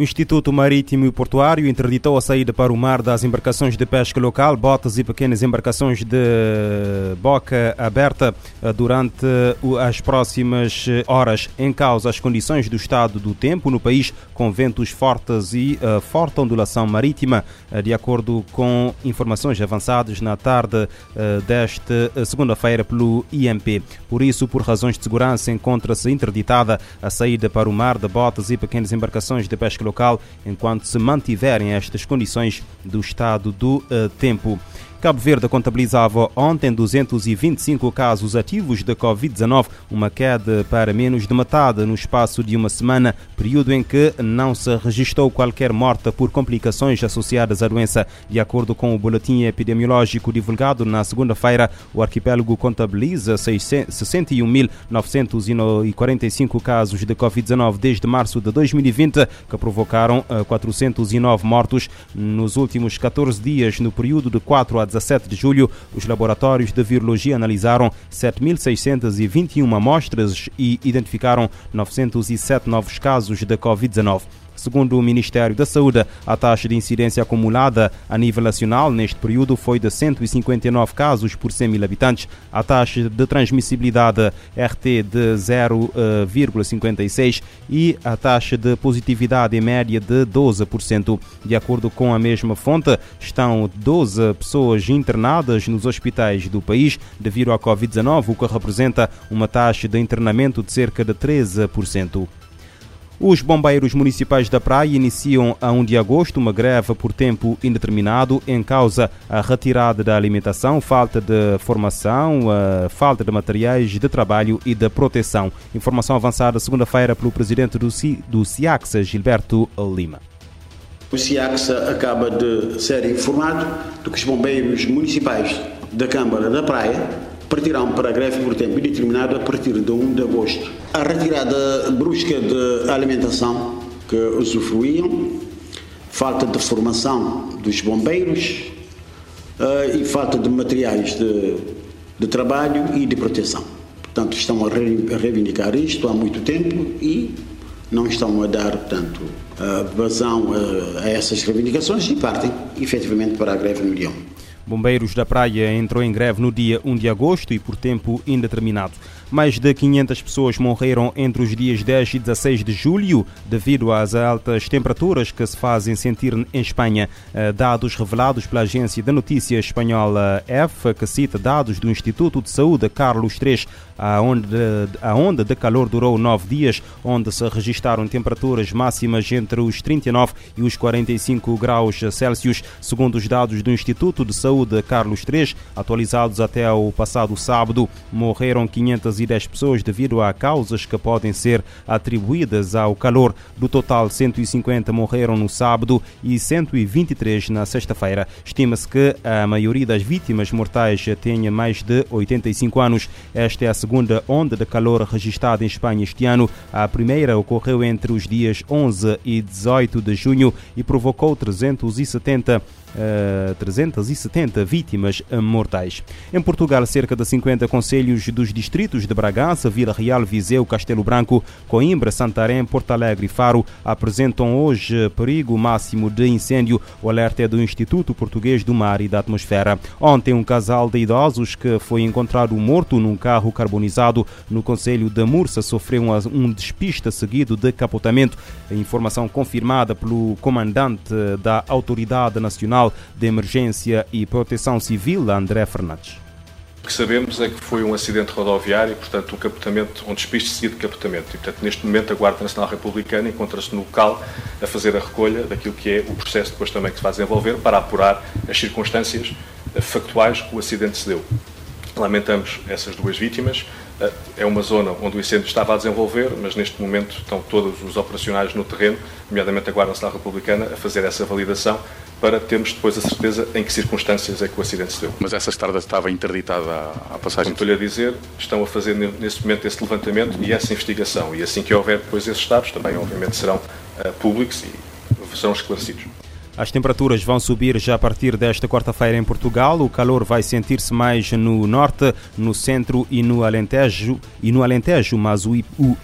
O Instituto Marítimo e Portuário interditou a saída para o mar das embarcações de pesca local, botas e pequenas embarcações de boca aberta eh, durante as próximas horas. Em causa as condições do estado do tempo no país, com ventos fortes e uh, forte ondulação marítima, de acordo com informações avançadas na tarde uh, desta segunda-feira pelo IMP. Por isso, por razões de segurança, encontra-se interditada a saída para o mar de botas e pequenas embarcações de pesca local enquanto se mantiverem estas condições do estado do uh, tempo. Cabo Verde contabilizava ontem 225 casos ativos de Covid-19, uma queda para menos de metade no espaço de uma semana, período em que não se registrou qualquer morte por complicações associadas à doença. De acordo com o boletim epidemiológico divulgado na segunda-feira, o arquipélago contabiliza 61.945 casos de Covid-19 desde março de 2020, que provocaram 409 eh, mortos nos últimos 14 dias, no período de 4 a 17 de julho, os laboratórios de virologia analisaram 7.621 amostras e identificaram 907 novos casos de Covid-19. Segundo o Ministério da Saúde, a taxa de incidência acumulada a nível nacional neste período foi de 159 casos por 100 mil habitantes. A taxa de transmissibilidade RT de 0,56 e a taxa de positividade em média de 12%. De acordo com a mesma fonte, estão 12 pessoas internadas nos hospitais do país devido à Covid-19, o que representa uma taxa de internamento de cerca de 13%. Os bombeiros municipais da Praia iniciam a 1 de agosto uma greve por tempo indeterminado em causa a retirada da alimentação, falta de formação, falta de materiais de trabalho e de proteção. Informação avançada segunda-feira pelo presidente do, CI, do CIAXA, Gilberto Lima. O CIAXA acaba de ser informado de que os bombeiros municipais da Câmara da Praia partirão para a greve por tempo indeterminado a partir de 1 de agosto. A retirada brusca de alimentação que usufruíam, falta de formação dos bombeiros uh, e falta de materiais de, de trabalho e de proteção. Portanto, estão a, re, a reivindicar isto há muito tempo e não estão a dar, portanto, vazão a, a essas reivindicações e partem, efetivamente, para a greve no 1. Bombeiros da Praia entrou em greve no dia 1 de agosto e por tempo indeterminado. Mais de 500 pessoas morreram entre os dias 10 e 16 de julho devido às altas temperaturas que se fazem sentir em Espanha. Eh, dados revelados pela agência de notícias espanhola F, que cita dados do Instituto de Saúde Carlos III, a onda, a onda de calor durou nove dias, onde se registaram temperaturas máximas entre os 39 e os 45 graus Celsius, segundo os dados do Instituto de Saúde Carlos III, atualizados até o passado sábado. Morreram 500 210 pessoas devido a causas que podem ser atribuídas ao calor. Do total, 150 morreram no sábado e 123 na sexta-feira. Estima-se que a maioria das vítimas mortais tenha mais de 85 anos. Esta é a segunda onda de calor registrada em Espanha este ano. A primeira ocorreu entre os dias 11 e 18 de junho e provocou 370 uh, 370 vítimas mortais. Em Portugal, cerca de 50 conselhos dos distritos de Bragança, Vila Real, Viseu, Castelo Branco, Coimbra, Santarém, Porto Alegre e Faro apresentam hoje perigo máximo de incêndio. O alerta é do Instituto Português do Mar e da Atmosfera. Ontem, um casal de idosos que foi encontrado morto num carro carbonizado no Conselho de Mursa sofreu um despiste seguido de capotamento. A informação confirmada pelo comandante da Autoridade Nacional de Emergência e Proteção Civil, André Fernandes. O que sabemos é que foi um acidente rodoviário, portanto, um capotamento, um despiste seguido de capotamento. E, portanto, neste momento, a Guarda Nacional Republicana encontra-se no local a fazer a recolha daquilo que é o processo depois também que se vai desenvolver para apurar as circunstâncias factuais que o acidente se deu. Lamentamos essas duas vítimas. É uma zona onde o incêndio estava a desenvolver, mas neste momento estão todos os operacionais no terreno, nomeadamente a Guarda Nacional Republicana, a fazer essa validação para termos depois a certeza em que circunstâncias é que o acidente se deu. Mas essa estrada estava interditada à, passagem? Estou-lhe a dizer, estão a fazer nesse momento esse levantamento e essa investigação. E assim que houver depois esses dados, também obviamente serão uh, públicos e serão esclarecidos. As temperaturas vão subir já a partir desta quarta-feira em Portugal. O calor vai sentir-se mais no norte, no centro e no Alentejo, e no Alentejo, mas o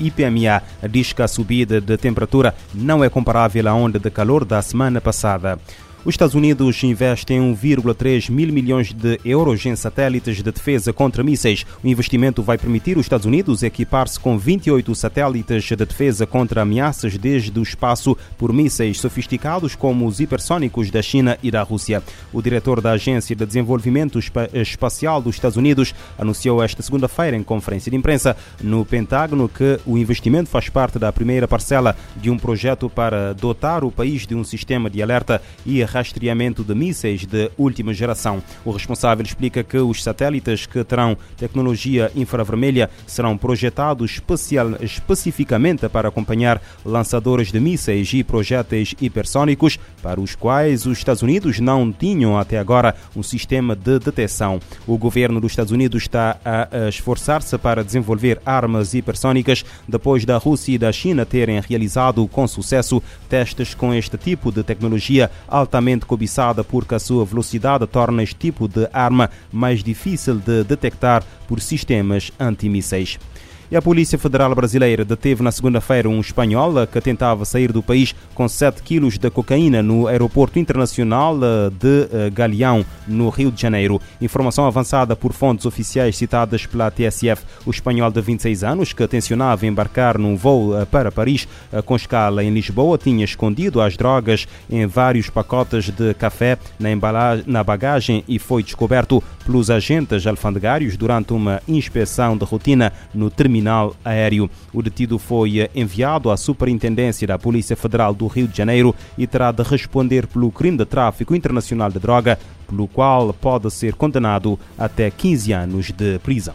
IPMA diz que a subida de temperatura não é comparável à onda de calor da semana passada. Os Estados Unidos investem 1,3 mil milhões de euros em satélites de defesa contra mísseis. O investimento vai permitir os Estados Unidos equipar-se com 28 satélites de defesa contra ameaças desde o espaço por mísseis sofisticados como os hipersônicos da China e da Rússia. O diretor da Agência de Desenvolvimento Espacial dos Estados Unidos anunciou esta segunda-feira em conferência de imprensa no Pentágono que o investimento faz parte da primeira parcela de um projeto para dotar o país de um sistema de alerta e rastreamento de mísseis de última geração. O responsável explica que os satélites que terão tecnologia infravermelha serão projetados especial, especificamente para acompanhar lançadores de mísseis e projéteis hipersônicos, para os quais os Estados Unidos não tinham até agora um sistema de detecção. O governo dos Estados Unidos está a esforçar-se para desenvolver armas hipersônicas depois da Rússia e da China terem realizado com sucesso testes com este tipo de tecnologia altamente cobiçada porque a sua velocidade torna este tipo de arma mais difícil de detectar por sistemas antimísseis. E a Polícia Federal Brasileira deteve na segunda-feira um espanhol que tentava sair do país com 7 quilos de cocaína no aeroporto internacional eh, de eh, Galeão, no Rio de Janeiro. Informação avançada por fontes oficiais citadas pela TSF. O espanhol de 26 anos, que tencionava embarcar num voo eh, para Paris com escala em Lisboa, tinha escondido as drogas em vários pacotes de café na, embalagem, na bagagem e foi descoberto pelos agentes alfandegários durante uma inspeção de rotina no terminal terminal aéreo. O detido foi enviado à Superintendência da Polícia Federal do Rio de Janeiro e terá de responder pelo crime de tráfico internacional de droga, pelo qual pode ser condenado até 15 anos de prisão.